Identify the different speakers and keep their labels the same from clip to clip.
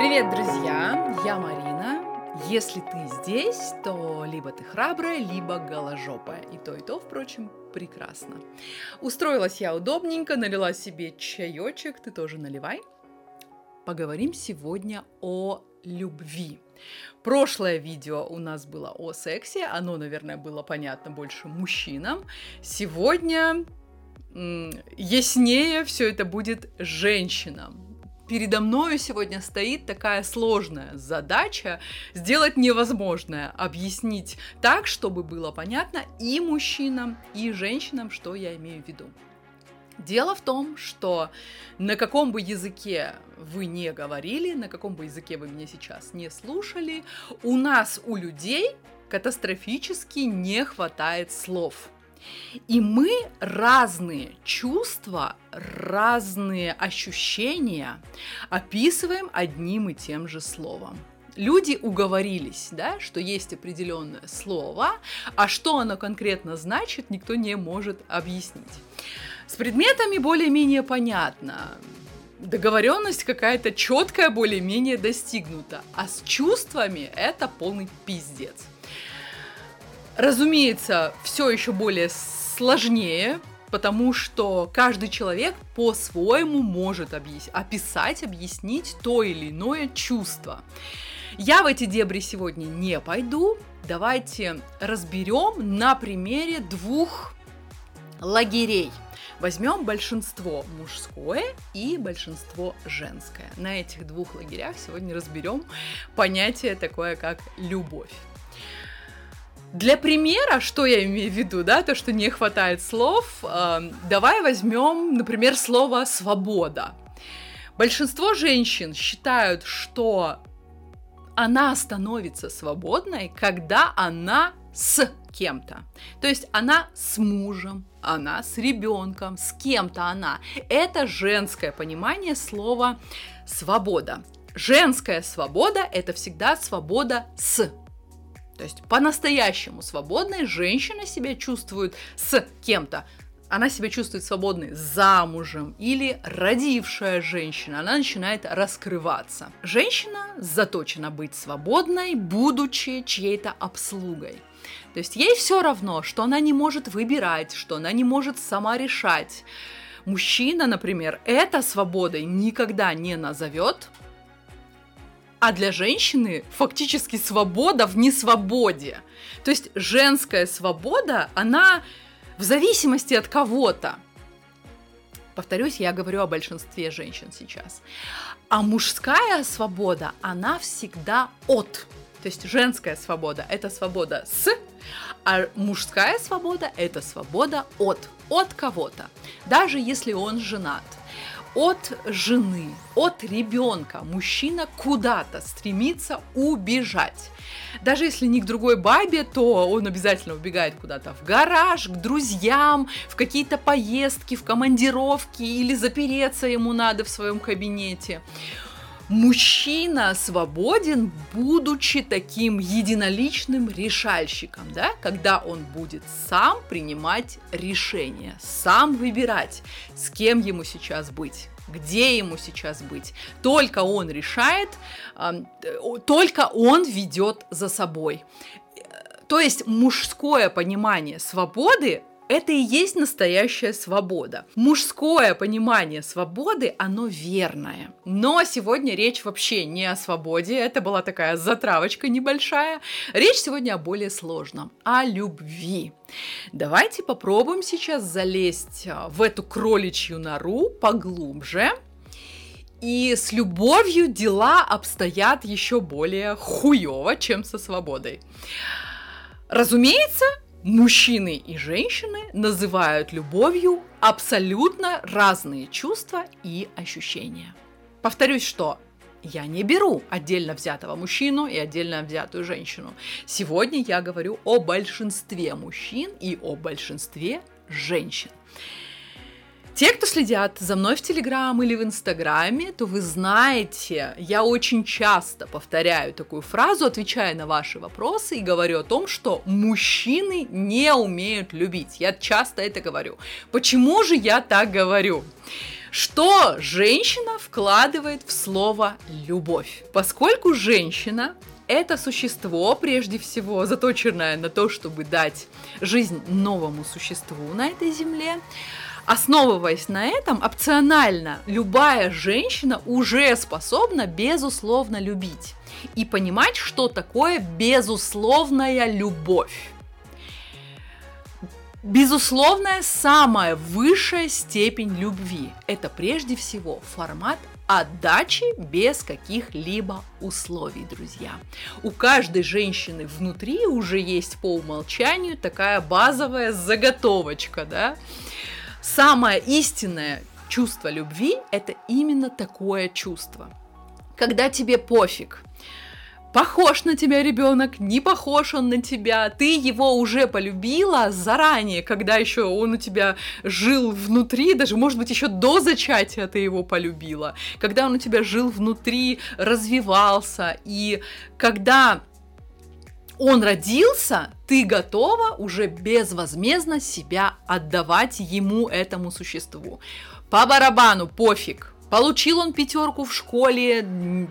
Speaker 1: Привет, друзья! Я Марина. Если ты здесь, то либо ты храбрая, либо голожопая. И то, и то, впрочем, прекрасно. Устроилась я удобненько, налила себе чаечек, ты тоже наливай. Поговорим сегодня о любви. Прошлое видео у нас было о сексе, оно, наверное, было понятно больше мужчинам. Сегодня яснее все это будет женщинам передо мною сегодня стоит такая сложная задача сделать невозможное, объяснить так, чтобы было понятно и мужчинам, и женщинам, что я имею в виду. Дело в том, что на каком бы языке вы не говорили, на каком бы языке вы меня сейчас не слушали, у нас, у людей, катастрофически не хватает слов. И мы разные чувства, разные ощущения описываем одним и тем же словом. Люди уговорились, да, что есть определенное слово, а что оно конкретно значит, никто не может объяснить. С предметами более-менее понятно договоренность какая-то четкая более-менее достигнута, а с чувствами это полный пиздец. Разумеется, все еще более сложнее, потому что каждый человек по-своему может объяс- описать, объяснить то или иное чувство. Я в эти дебри сегодня не пойду. Давайте разберем на примере двух лагерей. Возьмем большинство мужское и большинство женское. На этих двух лагерях сегодня разберем понятие такое, как любовь. Для примера, что я имею в виду, да, то, что не хватает слов, э, давай возьмем, например, слово «свобода». Большинство женщин считают, что она становится свободной, когда она с кем-то. То есть она с мужем, она с ребенком, с кем-то она. Это женское понимание слова свобода. Женская свобода – это всегда свобода с то есть по-настоящему свободной женщина себя чувствует с кем-то. Она себя чувствует свободной замужем или родившая женщина. Она начинает раскрываться. Женщина заточена быть свободной, будучи чьей-то обслугой. То есть ей все равно, что она не может выбирать, что она не может сама решать. Мужчина, например, это свободой никогда не назовет, а для женщины фактически свобода в несвободе. То есть женская свобода, она в зависимости от кого-то. Повторюсь, я говорю о большинстве женщин сейчас. А мужская свобода, она всегда от. То есть женская свобода – это свобода с, а мужская свобода – это свобода от. От кого-то. Даже если он женат от жены, от ребенка мужчина куда-то стремится убежать. Даже если не к другой бабе, то он обязательно убегает куда-то в гараж, к друзьям, в какие-то поездки, в командировки или запереться ему надо в своем кабинете мужчина свободен, будучи таким единоличным решальщиком, да, когда он будет сам принимать решения, сам выбирать, с кем ему сейчас быть где ему сейчас быть. Только он решает, только он ведет за собой. То есть мужское понимание свободы это и есть настоящая свобода. Мужское понимание свободы, оно верное. Но сегодня речь вообще не о свободе, это была такая затравочка небольшая. Речь сегодня о более сложном, о любви. Давайте попробуем сейчас залезть а, в эту кроличью нору поглубже. И с любовью дела обстоят еще более хуево, чем со свободой. Разумеется, Мужчины и женщины называют любовью абсолютно разные чувства и ощущения. Повторюсь, что я не беру отдельно взятого мужчину и отдельно взятую женщину. Сегодня я говорю о большинстве мужчин и о большинстве женщин. Те, кто следят за мной в Телеграм или в Инстаграме, то вы знаете, я очень часто повторяю такую фразу, отвечая на ваши вопросы и говорю о том, что мужчины не умеют любить. Я часто это говорю. Почему же я так говорю? Что женщина вкладывает в слово любовь? Поскольку женщина это существо, прежде всего, заточенное на то, чтобы дать жизнь новому существу на этой земле, Основываясь на этом, опционально любая женщина уже способна безусловно любить и понимать, что такое безусловная любовь. Безусловная самая высшая степень любви – это прежде всего формат отдачи без каких-либо условий, друзья. У каждой женщины внутри уже есть по умолчанию такая базовая заготовочка, да. Самое истинное чувство любви – это именно такое чувство. Когда тебе пофиг, похож на тебя ребенок, не похож он на тебя, ты его уже полюбила заранее, когда еще он у тебя жил внутри, даже, может быть, еще до зачатия ты его полюбила, когда он у тебя жил внутри, развивался, и когда он родился, ты готова уже безвозмездно себя отдавать ему, этому существу. По барабану, пофиг, Получил он пятерку в школе,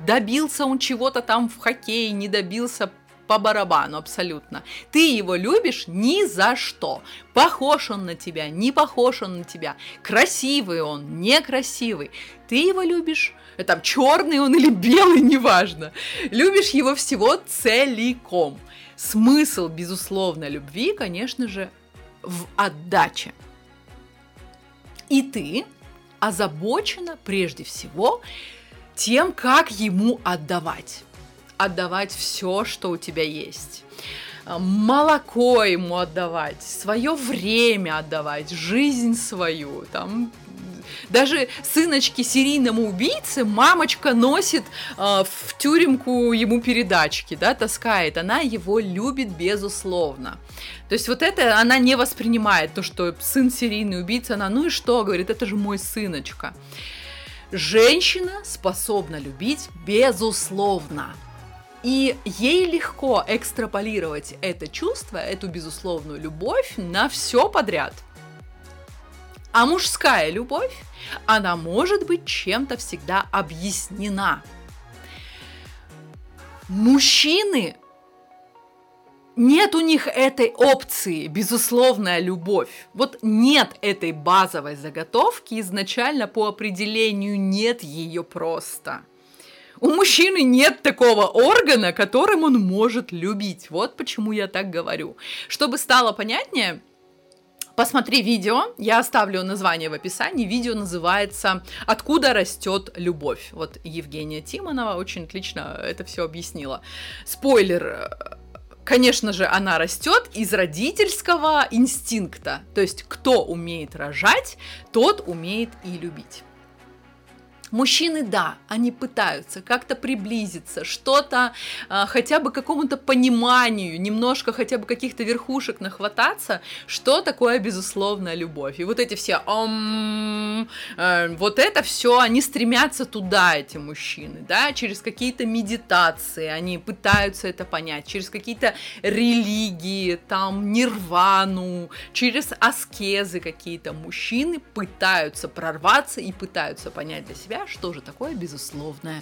Speaker 1: добился он чего-то там в хоккее, не добился по барабану абсолютно. Ты его любишь ни за что. Похож он на тебя, не похож он на тебя. Красивый он, некрасивый. Ты его любишь, э, там черный он или белый, неважно. Любишь его всего целиком. Смысл, безусловно, любви, конечно же, в отдаче. И ты озабочена прежде всего тем, как ему отдавать. Отдавать все, что у тебя есть молоко ему отдавать, свое время отдавать, жизнь свою, там даже сыночки серийному убийце мамочка носит э, в тюремку ему передачки, да, таскает. Она его любит безусловно. То есть вот это она не воспринимает, то, что сын серийный убийца, она, ну и что, говорит, это же мой сыночка. Женщина способна любить безусловно. И ей легко экстраполировать это чувство, эту безусловную любовь на все подряд. А мужская любовь, она может быть чем-то всегда объяснена. Мужчины нет у них этой опции, безусловная любовь. Вот нет этой базовой заготовки изначально по определению нет ее просто. У мужчины нет такого органа, которым он может любить. Вот почему я так говорю. Чтобы стало понятнее, Посмотри видео, я оставлю название в описании. Видео называется «Откуда растет любовь». Вот Евгения Тимонова очень отлично это все объяснила. Спойлер, конечно же, она растет из родительского инстинкта. То есть, кто умеет рожать, тот умеет и любить. Мужчины, да, они пытаются как-то приблизиться, что-то, э, хотя бы какому-то пониманию, немножко хотя бы каких-то верхушек нахвататься, что такое безусловная любовь. И вот эти все, ом, э, вот это все, они стремятся туда, эти мужчины, да, через какие-то медитации, они пытаются это понять, через какие-то религии, там, нирвану, через аскезы какие-то мужчины пытаются прорваться и пытаются понять для себя, что же такое безусловная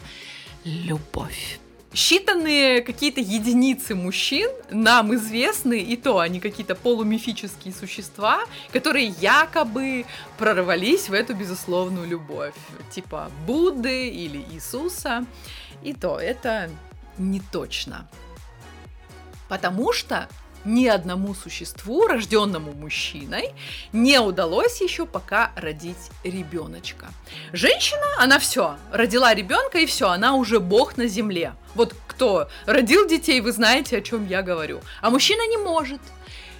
Speaker 1: любовь. Считанные какие-то единицы мужчин нам известны, и то они какие-то полумифические существа, которые якобы прорвались в эту безусловную любовь, типа Будды или Иисуса, и то это не точно. Потому что ни одному существу, рожденному мужчиной, не удалось еще пока родить ребеночка. Женщина, она все, родила ребенка и все, она уже бог на земле. Вот кто родил детей, вы знаете, о чем я говорю. А мужчина не может.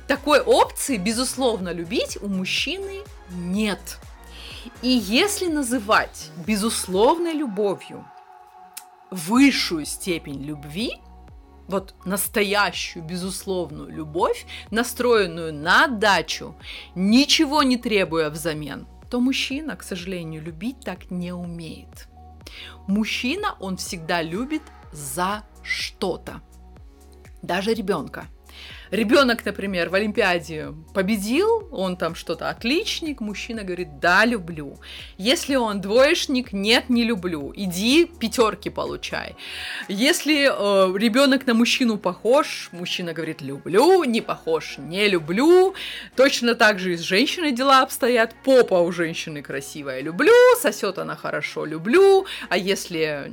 Speaker 1: Такой опции, безусловно, любить у мужчины нет. И если называть безусловной любовью высшую степень любви, вот настоящую, безусловную любовь, настроенную на отдачу, ничего не требуя взамен, то мужчина, к сожалению, любить так не умеет. Мужчина, он всегда любит за что-то. Даже ребенка. Ребенок, например, в Олимпиаде победил, он там что-то отличник, мужчина говорит, да, люблю. Если он двоечник, нет, не люблю. Иди пятерки получай. Если э, ребенок на мужчину похож, мужчина говорит, люблю, не похож, не люблю. Точно так же и с женщиной дела обстоят. Попа у женщины красивая, люблю, сосет она хорошо, люблю. А если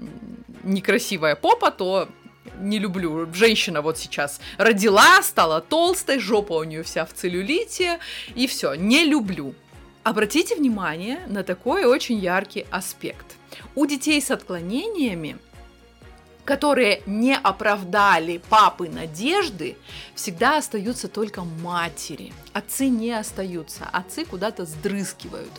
Speaker 1: некрасивая попа, то не люблю. Женщина вот сейчас родила, стала толстой, жопа у нее вся в целлюлите, и все, не люблю. Обратите внимание на такой очень яркий аспект. У детей с отклонениями которые не оправдали папы надежды, всегда остаются только матери. Отцы не остаются, отцы куда-то сдрыскивают.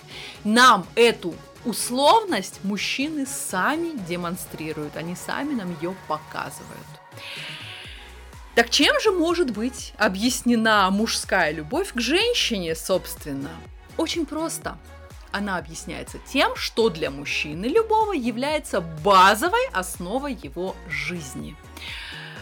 Speaker 1: Нам эту условность мужчины сами демонстрируют, они сами нам ее показывают. Так чем же может быть объяснена мужская любовь к женщине, собственно? Очень просто. Она объясняется тем, что для мужчины любого является базовой основой его жизни.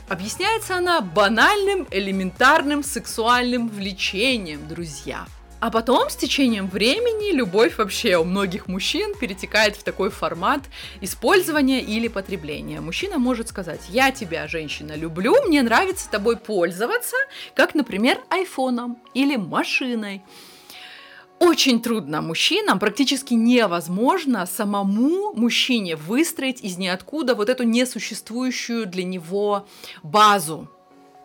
Speaker 1: Объясняется она банальным, элементарным сексуальным влечением, друзья – а потом, с течением времени, любовь вообще у многих мужчин перетекает в такой формат использования или потребления. Мужчина может сказать, я тебя, женщина, люблю, мне нравится тобой пользоваться, как, например, айфоном или машиной. Очень трудно мужчинам, практически невозможно самому мужчине выстроить из ниоткуда вот эту несуществующую для него базу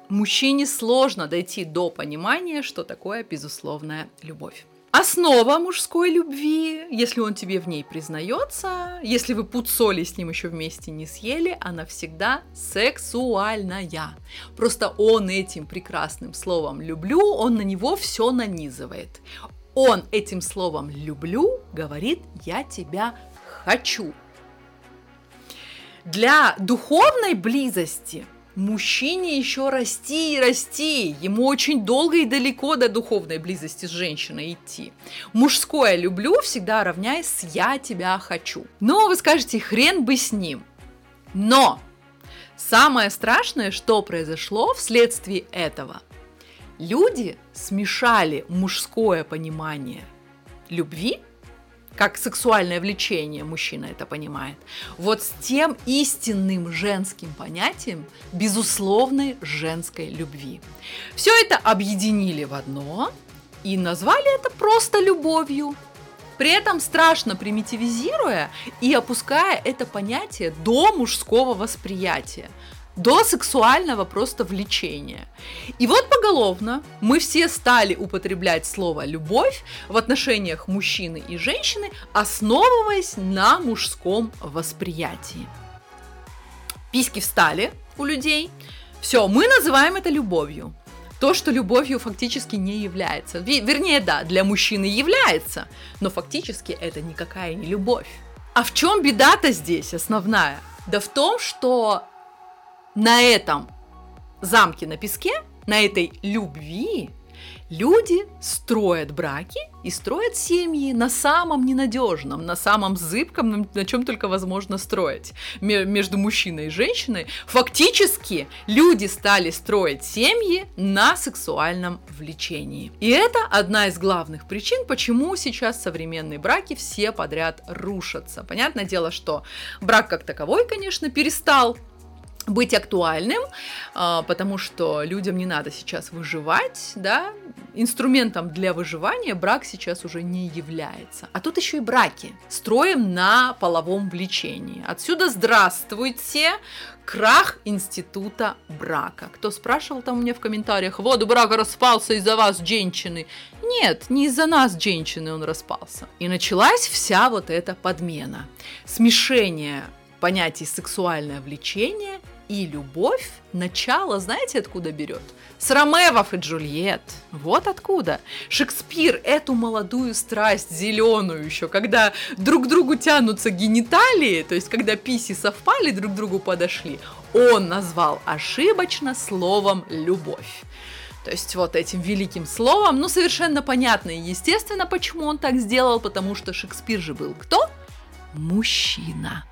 Speaker 1: мужчине сложно дойти до понимания, что такое безусловная любовь. Основа мужской любви, если он тебе в ней признается, если вы пуд соли с ним еще вместе не съели, она всегда сексуальная. Просто он этим прекрасным словом «люблю», он на него все нанизывает. Он этим словом «люблю» говорит «я тебя хочу». Для духовной близости – мужчине еще расти и расти. Ему очень долго и далеко до духовной близости с женщиной идти. Мужское «люблю» всегда равняясь «я тебя хочу». Но вы скажете, хрен бы с ним. Но самое страшное, что произошло вследствие этого. Люди смешали мужское понимание любви как сексуальное влечение, мужчина это понимает, вот с тем истинным женским понятием безусловной женской любви. Все это объединили в одно и назвали это просто любовью. При этом страшно примитивизируя и опуская это понятие до мужского восприятия до сексуального просто влечения. И вот поголовно мы все стали употреблять слово «любовь» в отношениях мужчины и женщины, основываясь на мужском восприятии. Письки встали у людей. Все, мы называем это любовью. То, что любовью фактически не является. Вернее, да, для мужчины является, но фактически это никакая не любовь. А в чем беда-то здесь основная? Да в том, что на этом замке на песке, на этой любви, люди строят браки и строят семьи на самом ненадежном, на самом зыбком, на чем только возможно строить между мужчиной и женщиной. Фактически люди стали строить семьи на сексуальном влечении. И это одна из главных причин, почему сейчас современные браки все подряд рушатся. Понятное дело, что брак как таковой, конечно, перестал быть актуальным, а, потому что людям не надо сейчас выживать, да, инструментом для выживания брак сейчас уже не является. А тут еще и браки. Строим на половом влечении. Отсюда здравствуйте, крах института брака. Кто спрашивал там у меня в комментариях, вот брак распался из-за вас, женщины. Нет, не из-за нас, женщины, он распался. И началась вся вот эта подмена. Смешение понятий сексуальное влечение и любовь начало, знаете, откуда берет? С Ромевов и Джульет. Вот откуда. Шекспир эту молодую страсть, зеленую еще, когда друг другу тянутся гениталии, то есть когда писи совпали, друг другу подошли, он назвал ошибочно словом «любовь». То есть вот этим великим словом, ну совершенно понятно и естественно, почему он так сделал, потому что Шекспир же был кто? Мужчина.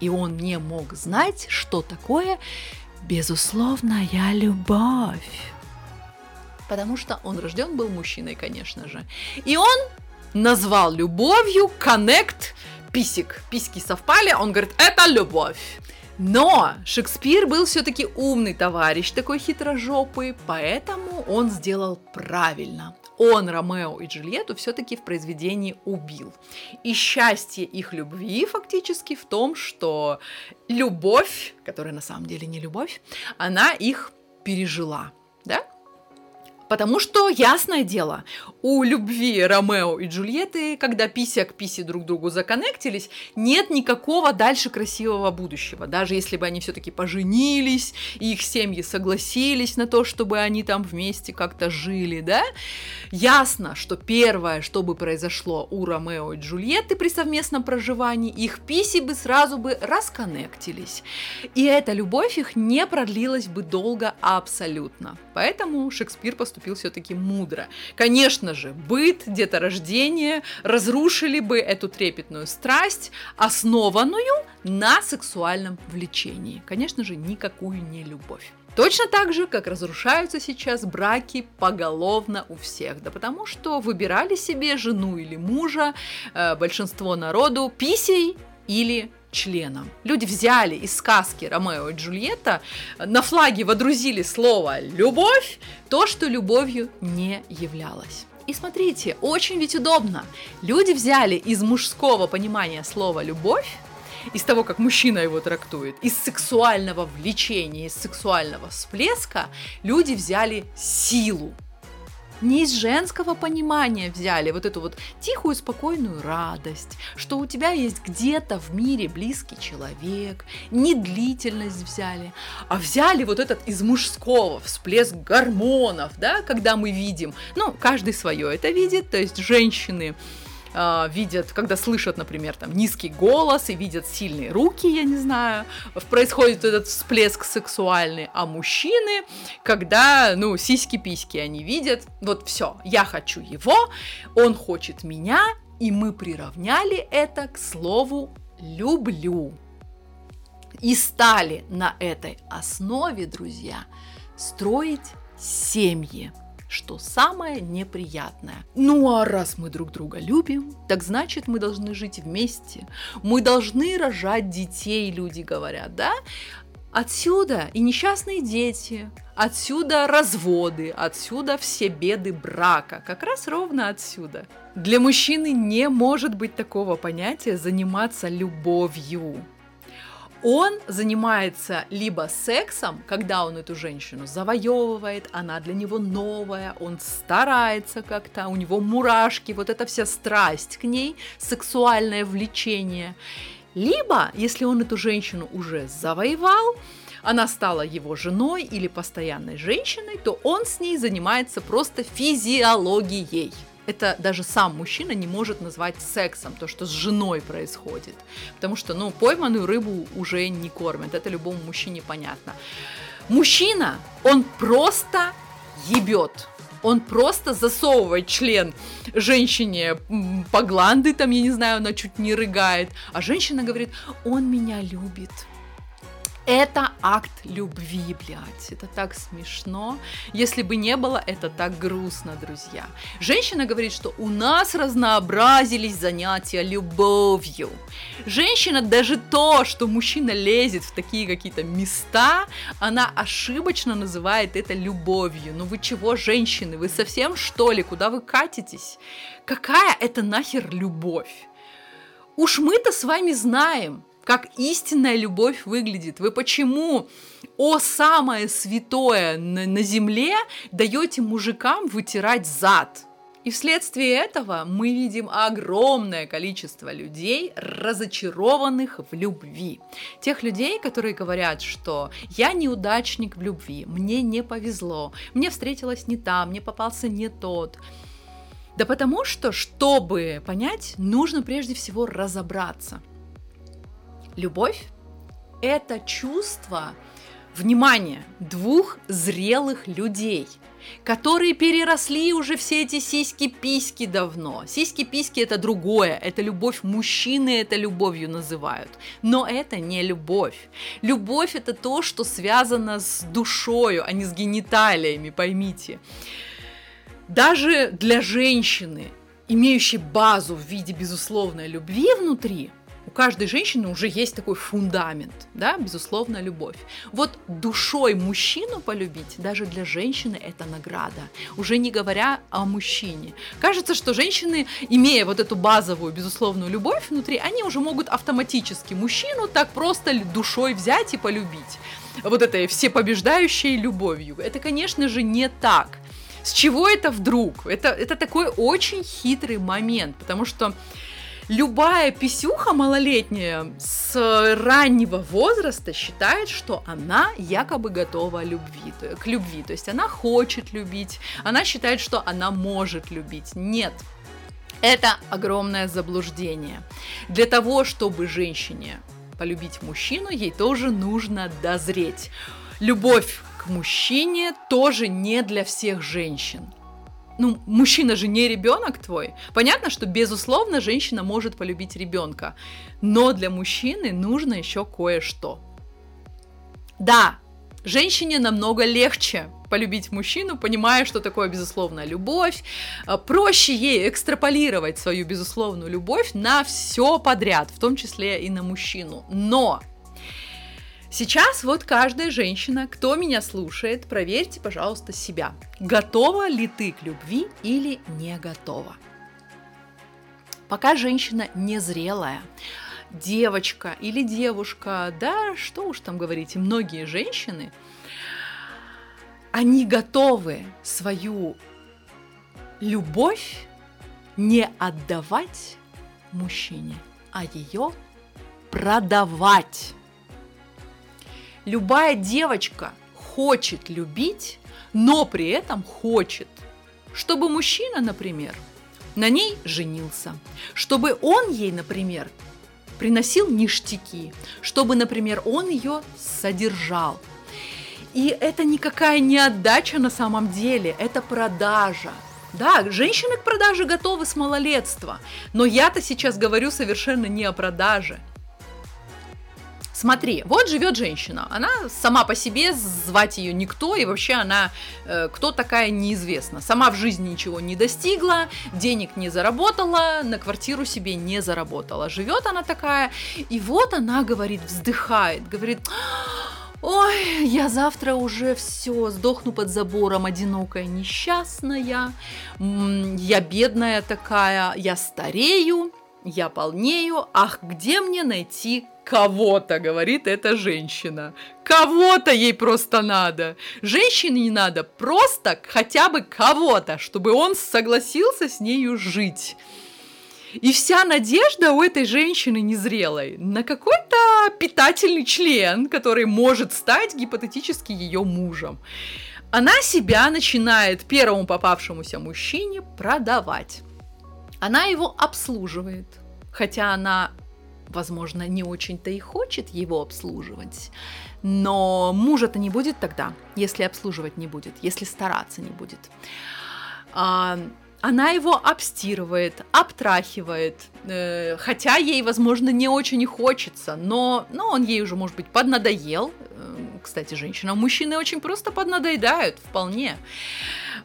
Speaker 1: И он не мог знать, что такое безусловная любовь. Потому что он рожден был мужчиной, конечно же. И он назвал любовью коннект писик. Письки совпали, он говорит, это любовь. Но Шекспир был все-таки умный товарищ, такой хитрожопый, поэтому он сделал правильно. Он Ромео и Джульетту все-таки в произведении убил. И счастье их любви фактически в том, что любовь, которая на самом деле не любовь, она их пережила. Да? Потому что, ясное дело, у любви Ромео и Джульетты, когда пися к писе друг другу законнектились, нет никакого дальше красивого будущего. Даже если бы они все-таки поженились, и их семьи согласились на то, чтобы они там вместе как-то жили, да? Ясно, что первое, что бы произошло у Ромео и Джульетты при совместном проживании, их писи бы сразу бы расконнектились. И эта любовь их не продлилась бы долго абсолютно. Поэтому Шекспир поступил все-таки мудро. Конечно же, быт, деторождение разрушили бы эту трепетную страсть, основанную на сексуальном влечении. Конечно же, никакую не любовь. Точно так же, как разрушаются сейчас браки поголовно у всех. Да потому что выбирали себе жену или мужа э, большинство народу писей или членом. Люди взяли из сказки Ромео и Джульетта, на флаге водрузили слово «любовь», то, что любовью не являлось. И смотрите, очень ведь удобно. Люди взяли из мужского понимания слова «любовь», из того, как мужчина его трактует, из сексуального влечения, из сексуального всплеска, люди взяли силу не из женского понимания взяли вот эту вот тихую, спокойную радость, что у тебя есть где-то в мире близкий человек, не длительность взяли, а взяли вот этот из мужского всплеск гормонов, да, когда мы видим, ну, каждый свое это видит, то есть женщины э, видят, когда слышат, например, там низкий голос и видят сильные руки, я не знаю, происходит этот всплеск сексуальный, а мужчины, когда, ну, сиськи-письки они видят, вот все, я хочу его, он хочет меня, и мы приравняли это к слову люблю. И стали на этой основе, друзья, строить семьи что самое неприятное. Ну а раз мы друг друга любим, так значит мы должны жить вместе. Мы должны рожать детей, люди говорят, да? Отсюда и несчастные дети, отсюда разводы, отсюда все беды брака, как раз ровно отсюда. Для мужчины не может быть такого понятия заниматься любовью он занимается либо сексом, когда он эту женщину завоевывает, она для него новая, он старается как-то, у него мурашки, вот эта вся страсть к ней, сексуальное влечение. Либо, если он эту женщину уже завоевал, она стала его женой или постоянной женщиной, то он с ней занимается просто физиологией это даже сам мужчина не может назвать сексом, то, что с женой происходит. Потому что, ну, пойманную рыбу уже не кормят, это любому мужчине понятно. Мужчина, он просто ебет. Он просто засовывает член женщине по гланды, там, я не знаю, она чуть не рыгает. А женщина говорит, он меня любит. Это акт любви, блядь. Это так смешно. Если бы не было, это так грустно, друзья. Женщина говорит, что у нас разнообразились занятия любовью. Женщина даже то, что мужчина лезет в такие какие-то места, она ошибочно называет это любовью. Ну вы чего, женщины, вы совсем что ли? Куда вы катитесь? Какая это нахер любовь? Уж мы-то с вами знаем, как истинная любовь выглядит. Вы почему, о самое святое на, на земле, даете мужикам вытирать зад? И вследствие этого мы видим огромное количество людей, разочарованных в любви. Тех людей, которые говорят, что я неудачник в любви, мне не повезло, мне встретилась не та, мне попался не тот. Да потому что, чтобы понять, нужно прежде всего разобраться – Любовь – это чувство, внимание, двух зрелых людей, которые переросли уже все эти сиськи-письки давно. Сиськи-письки – это другое, это любовь мужчины, это любовью называют. Но это не любовь. Любовь – это то, что связано с душою, а не с гениталиями, поймите. даже для женщины, имеющей базу в виде безусловной любви внутри, у каждой женщины уже есть такой фундамент, да, безусловно, любовь. Вот душой мужчину полюбить даже для женщины это награда, уже не говоря о мужчине. Кажется, что женщины, имея вот эту базовую, безусловную любовь внутри, они уже могут автоматически мужчину так просто душой взять и полюбить. Вот этой всепобеждающей любовью. Это, конечно же, не так. С чего это вдруг? Это, это такой очень хитрый момент, потому что любая писюха малолетняя с раннего возраста считает, что она якобы готова любви, к любви. То есть она хочет любить, она считает, что она может любить. Нет, это огромное заблуждение. Для того, чтобы женщине полюбить мужчину, ей тоже нужно дозреть. Любовь к мужчине тоже не для всех женщин ну, мужчина же не ребенок твой. Понятно, что, безусловно, женщина может полюбить ребенка, но для мужчины нужно еще кое-что. Да, женщине намного легче полюбить мужчину, понимая, что такое безусловная любовь. А, проще ей экстраполировать свою безусловную любовь на все подряд, в том числе и на мужчину. Но Сейчас вот каждая женщина, кто меня слушает, проверьте, пожалуйста, себя. Готова ли ты к любви или не готова? Пока женщина незрелая, девочка или девушка, да, что уж там говорить, и многие женщины, они готовы свою любовь не отдавать мужчине, а ее продавать. Любая девочка хочет любить, но при этом хочет, чтобы мужчина, например, на ней женился, чтобы он ей, например, приносил ништяки, чтобы, например, он ее содержал. И это никакая не отдача на самом деле, это продажа. Да, женщины к продаже готовы с малолетства, но я-то сейчас говорю совершенно не о продаже. Смотри, вот живет женщина, она сама по себе, звать ее никто, и вообще она э, кто такая неизвестна. Сама в жизни ничего не достигла, денег не заработала, на квартиру себе не заработала. Живет она такая, и вот она говорит, вздыхает, говорит, Ой, я завтра уже все, сдохну под забором, одинокая, несчастная, я бедная такая, я старею, я полнею, ах, где мне найти кого-то, говорит эта женщина. Кого-то ей просто надо. Женщине не надо, просто хотя бы кого-то, чтобы он согласился с нею жить. И вся надежда у этой женщины незрелой на какой-то питательный член, который может стать гипотетически ее мужем. Она себя начинает первому попавшемуся мужчине продавать. Она его обслуживает, хотя она возможно, не очень-то и хочет его обслуживать. Но мужа-то не будет тогда, если обслуживать не будет, если стараться не будет. А, она его обстирывает, обтрахивает, э, хотя ей, возможно, не очень и хочется, но, но он ей уже, может быть, поднадоел. Э, кстати, женщина, мужчины очень просто поднадоедают, вполне.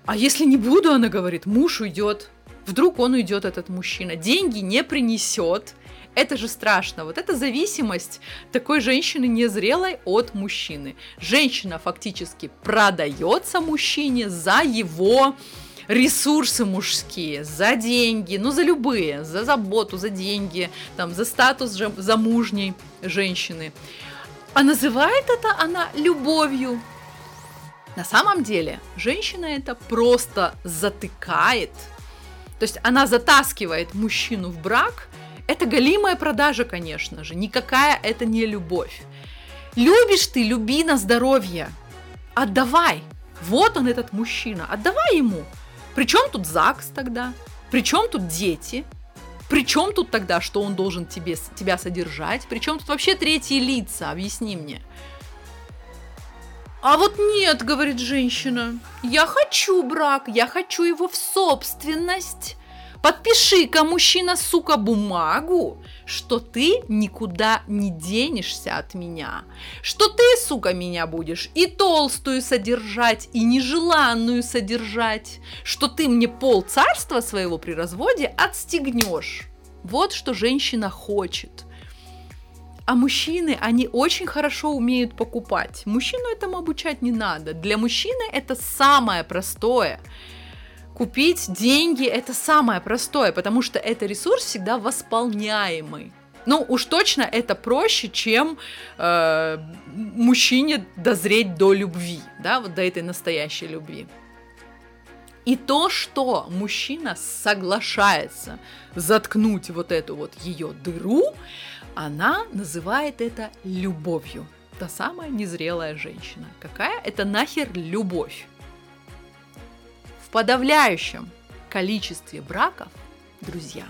Speaker 1: А если не буду, она говорит, муж уйдет, вдруг он уйдет, этот мужчина, деньги не принесет, это же страшно. Вот эта зависимость такой женщины незрелой от мужчины. Женщина фактически продается мужчине за его ресурсы мужские, за деньги, ну за любые, за заботу, за деньги, там, за статус замужней женщины. А называет это она любовью. На самом деле, женщина это просто затыкает. То есть она затаскивает мужчину в брак – это голимая продажа, конечно же. Никакая это не любовь. Любишь ты, люби на здоровье. Отдавай. Вот он, этот мужчина. Отдавай ему. Причем тут ЗАГС тогда? Причем тут дети? Причем тут тогда, что он должен тебе, тебя содержать? Причем тут вообще третьи лица? Объясни мне. А вот нет, говорит женщина, я хочу брак, я хочу его в собственность Подпиши-ка, мужчина, сука, бумагу, что ты никуда не денешься от меня, что ты, сука, меня будешь и толстую содержать, и нежеланную содержать, что ты мне пол царства своего при разводе отстегнешь. Вот что женщина хочет. А мужчины, они очень хорошо умеют покупать. Мужчину этому обучать не надо. Для мужчины это самое простое. Купить деньги это самое простое, потому что это ресурс всегда восполняемый. Ну, уж точно это проще, чем э, мужчине дозреть до любви, да, вот до этой настоящей любви. И то, что мужчина соглашается заткнуть вот эту вот ее дыру, она называет это любовью. Та самая незрелая женщина. Какая это нахер любовь? Подавляющем количестве браков, друзья,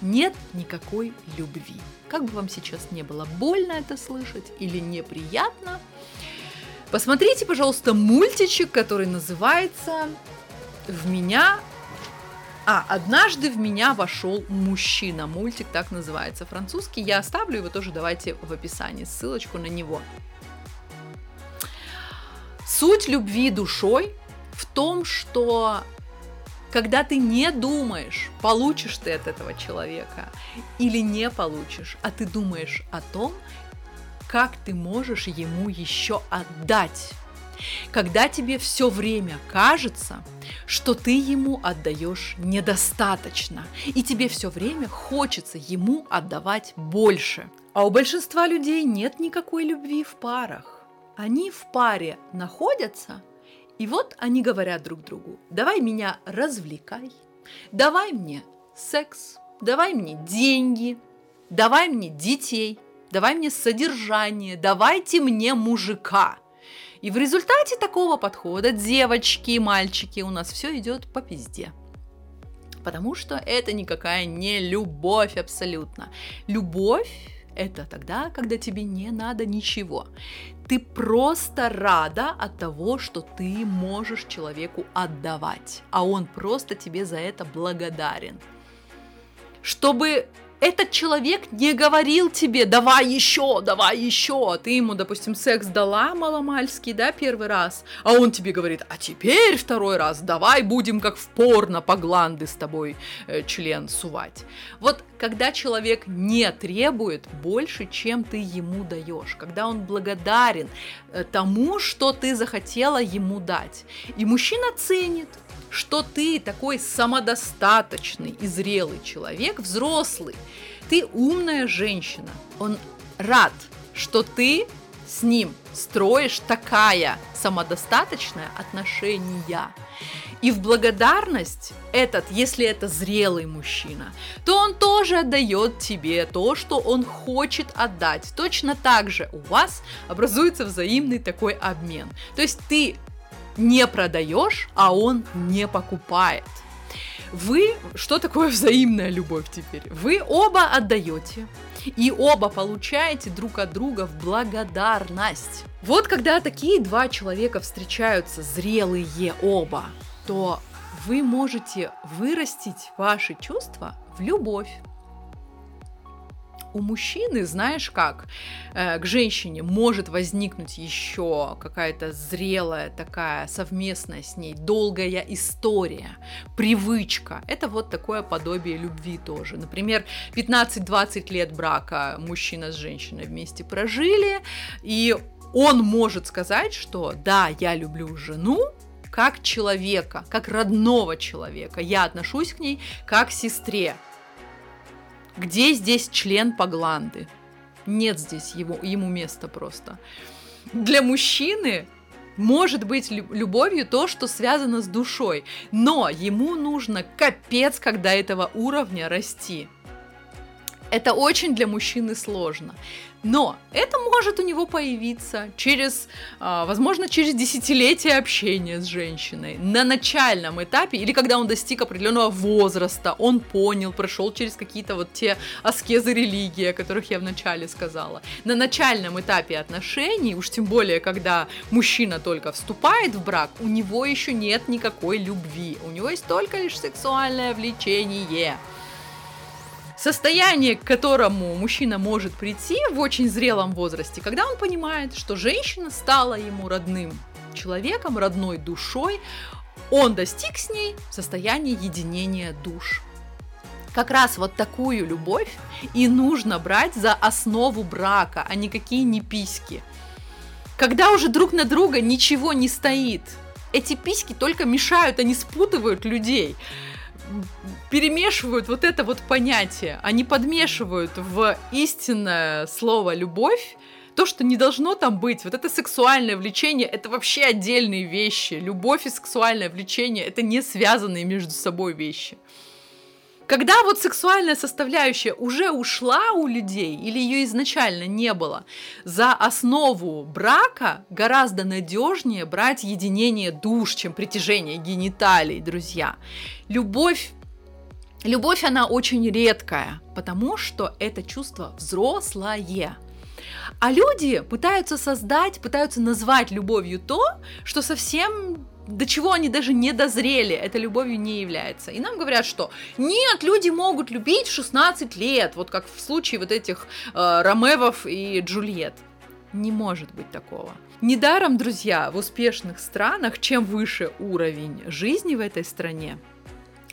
Speaker 1: нет никакой любви. Как бы вам сейчас не было больно это слышать или неприятно, посмотрите, пожалуйста, мультичек, который называется «В меня а, однажды в меня вошел мужчина. Мультик так называется. Французский. Я оставлю его тоже, давайте в описании ссылочку на него. Суть любви душой в том, что когда ты не думаешь, получишь ты от этого человека или не получишь, а ты думаешь о том, как ты можешь ему еще отдать когда тебе все время кажется, что ты ему отдаешь недостаточно, и тебе все время хочется ему отдавать больше. А у большинства людей нет никакой любви в парах. Они в паре находятся, и вот они говорят друг другу, давай меня развлекай, давай мне секс, давай мне деньги, давай мне детей, давай мне содержание, давайте мне мужика – и в результате такого подхода девочки и мальчики у нас все идет по пизде. Потому что это никакая не любовь абсолютно. Любовь это тогда, когда тебе не надо ничего. Ты просто рада от того, что ты можешь человеку отдавать, а он просто тебе за это благодарен. Чтобы этот человек не говорил тебе, давай еще, давай еще. Ты ему, допустим, секс дала маломальский, да, первый раз, а он тебе говорит, а теперь второй раз, давай будем как в порно по гланды с тобой э, член сувать. Вот когда человек не требует больше, чем ты ему даешь, когда он благодарен э, тому, что ты захотела ему дать. И мужчина ценит, что ты такой самодостаточный и зрелый человек, взрослый, ты умная женщина. Он рад, что ты с ним строишь такая самодостаточная отношения. И в благодарность этот, если это зрелый мужчина, то он тоже отдает тебе то, что он хочет отдать. Точно так же у вас образуется взаимный такой обмен. То есть ты не продаешь, а он не покупает. Вы, что такое взаимная любовь теперь? Вы оба отдаете, и оба получаете друг от друга в благодарность. Вот когда такие два человека встречаются, зрелые оба, то вы можете вырастить ваши чувства в любовь у мужчины, знаешь как, э, к женщине может возникнуть еще какая-то зрелая такая совместная с ней долгая история, привычка. Это вот такое подобие любви тоже. Например, 15-20 лет брака мужчина с женщиной вместе прожили, и он может сказать, что да, я люблю жену, как человека, как родного человека. Я отношусь к ней как к сестре. Где здесь член Пагланды? Нет здесь его, ему места просто. Для мужчины может быть любовью то, что связано с душой, но ему нужно капец, когда этого уровня расти. Это очень для мужчины сложно. Но это может у него появиться через, а, возможно, через десятилетия общения с женщиной на начальном этапе, или когда он достиг определенного возраста, он понял, прошел через какие-то вот те аскезы религии, о которых я вначале сказала. На начальном этапе отношений, уж тем более, когда мужчина только вступает в брак, у него еще нет никакой любви, у него есть только лишь сексуальное влечение. Состояние, к которому мужчина может прийти в очень зрелом возрасте, когда он понимает, что женщина стала ему родным человеком, родной душой, он достиг с ней состояния единения душ. Как раз вот такую любовь и нужно брать за основу брака, а никакие не письки. Когда уже друг на друга ничего не стоит, эти письки только мешают, они спутывают людей перемешивают вот это вот понятие, они подмешивают в истинное слово любовь то, что не должно там быть, вот это сексуальное влечение, это вообще отдельные вещи. Любовь и сексуальное влечение это не связанные между собой вещи. Когда вот сексуальная составляющая уже ушла у людей или ее изначально не было, за основу брака гораздо надежнее брать единение душ, чем притяжение гениталий, друзья. Любовь Любовь, она очень редкая, потому что это чувство взрослое. А люди пытаются создать, пытаются назвать любовью то, что совсем до чего они даже не дозрели, это любовью не является. И нам говорят, что нет, люди могут любить в 16 лет, вот как в случае вот этих э, Ромевов и Джульет. Не может быть такого. Недаром, друзья, в успешных странах, чем выше уровень жизни в этой стране,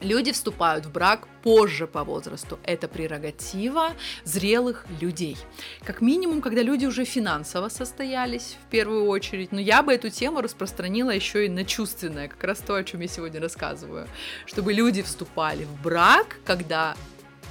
Speaker 1: Люди вступают в брак позже по возрасту. Это прерогатива зрелых людей. Как минимум, когда люди уже финансово состоялись в первую очередь. Но я бы эту тему распространила еще и на чувственное, как раз то, о чем я сегодня рассказываю. Чтобы люди вступали в брак, когда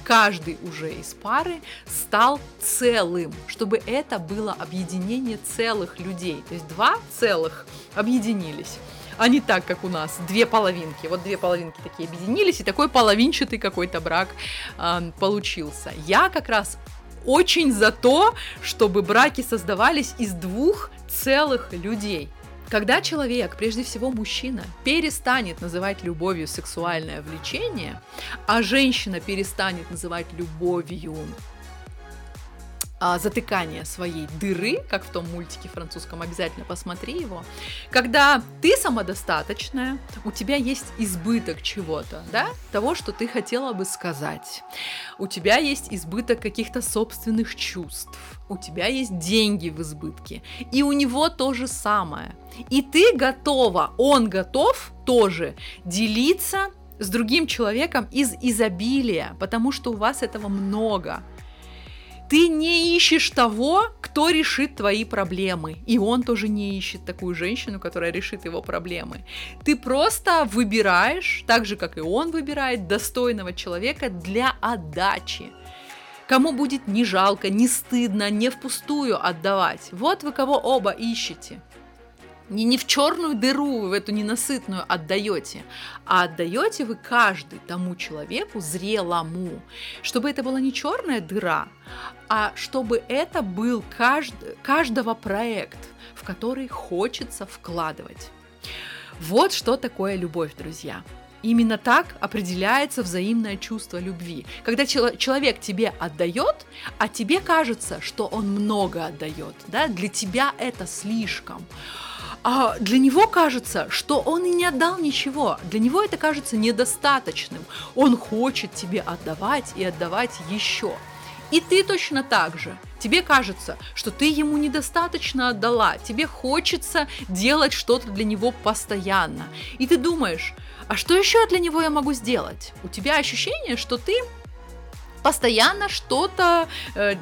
Speaker 1: каждый уже из пары стал целым, чтобы это было объединение целых людей. То есть два целых объединились а не так, как у нас, две половинки. Вот две половинки такие объединились, и такой половинчатый какой-то брак э, получился. Я как раз очень за то, чтобы браки создавались из двух целых людей. Когда человек, прежде всего мужчина, перестанет называть любовью сексуальное влечение, а женщина перестанет называть любовью а, затыкание своей дыры, как в том мультике французском, обязательно посмотри его, когда ты самодостаточная, у тебя есть избыток чего-то, да, того, что ты хотела бы сказать, у тебя есть избыток каких-то собственных чувств, у тебя есть деньги в избытке, и у него то же самое, и ты готова, он готов тоже делиться с другим человеком из изобилия, потому что у вас этого много – ты не ищешь того, кто решит твои проблемы. И он тоже не ищет такую женщину, которая решит его проблемы. Ты просто выбираешь, так же, как и он выбирает, достойного человека для отдачи. Кому будет не жалко, не стыдно, не впустую отдавать. Вот вы кого оба ищете не, не в черную дыру, в эту ненасытную отдаете, а отдаете вы каждый тому человеку зрелому, чтобы это была не черная дыра, а чтобы это был кажд, каждого проект, в который хочется вкладывать. Вот что такое любовь, друзья. Именно так определяется взаимное чувство любви. Когда человек тебе отдает, а тебе кажется, что он много отдает, да, для тебя это слишком а для него кажется, что он и не отдал ничего. Для него это кажется недостаточным. Он хочет тебе отдавать и отдавать еще. И ты точно так же. Тебе кажется, что ты ему недостаточно отдала. Тебе хочется делать что-то для него постоянно. И ты думаешь, а что еще для него я могу сделать? У тебя ощущение, что ты постоянно что-то э,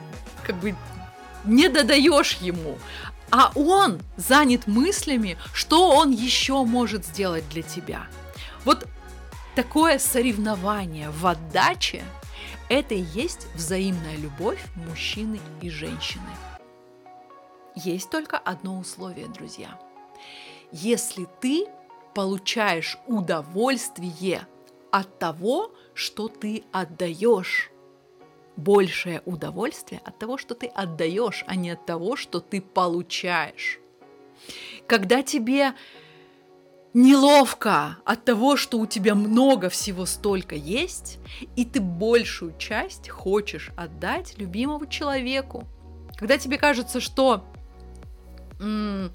Speaker 1: как бы не додаешь ему а он занят мыслями, что он еще может сделать для тебя. Вот такое соревнование в отдаче – это и есть взаимная любовь мужчины и женщины. Есть только одно условие, друзья. Если ты получаешь удовольствие от того, что ты отдаешь, большее удовольствие от того, что ты отдаешь, а не от того, что ты получаешь. Когда тебе неловко от того, что у тебя много всего столько есть, и ты большую часть хочешь отдать любимому человеку. Когда тебе кажется, что м-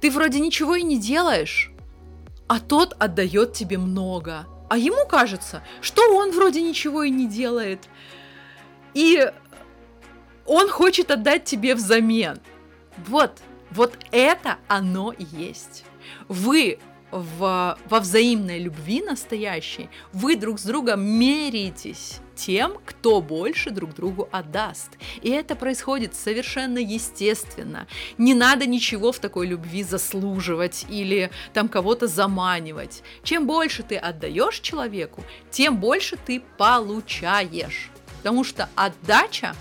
Speaker 1: ты вроде ничего и не делаешь, а тот отдает тебе много, а ему кажется, что он вроде ничего и не делает, и он хочет отдать тебе взамен. Вот, вот это оно есть. Вы в, во взаимной любви настоящей, вы друг с другом меряетесь тем, кто больше друг другу отдаст. И это происходит совершенно естественно. Не надо ничего в такой любви заслуживать или там кого-то заманивать. Чем больше ты отдаешь человеку, тем больше ты получаешь. Потому что отдача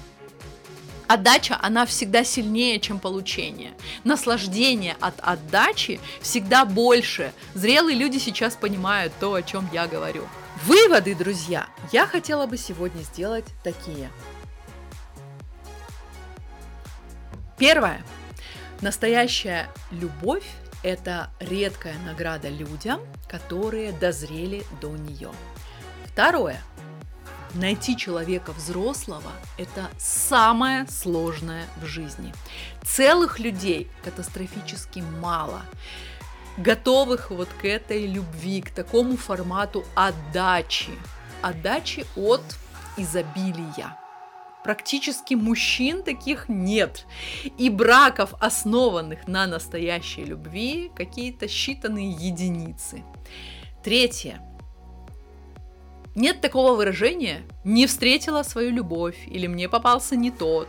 Speaker 1: Отдача, она всегда сильнее, чем получение. Наслаждение от отдачи всегда больше. Зрелые люди сейчас понимают то, о чем я говорю. Выводы, друзья, я хотела бы сегодня сделать такие. Первое. Настоящая любовь – это редкая награда людям, которые дозрели до нее. Второе. Найти человека взрослого – это самое сложное в жизни. Целых людей катастрофически мало, готовых вот к этой любви, к такому формату отдачи. Отдачи от изобилия. Практически мужчин таких нет. И браков, основанных на настоящей любви, какие-то считанные единицы. Третье. Нет такого выражения «не встретила свою любовь» или «мне попался не тот».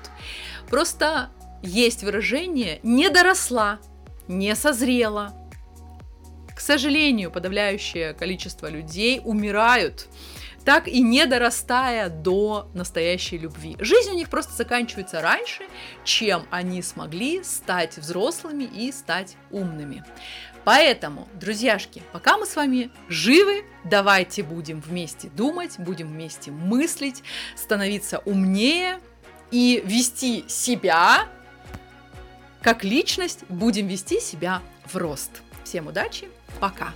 Speaker 1: Просто есть выражение «не доросла», «не созрела». К сожалению, подавляющее количество людей умирают так и не дорастая до настоящей любви. Жизнь у них просто заканчивается раньше, чем они смогли стать взрослыми и стать умными. Поэтому, друзьяшки, пока мы с вами живы, давайте будем вместе думать, будем вместе мыслить, становиться умнее и вести себя как личность, будем вести себя в рост. Всем удачи, пока!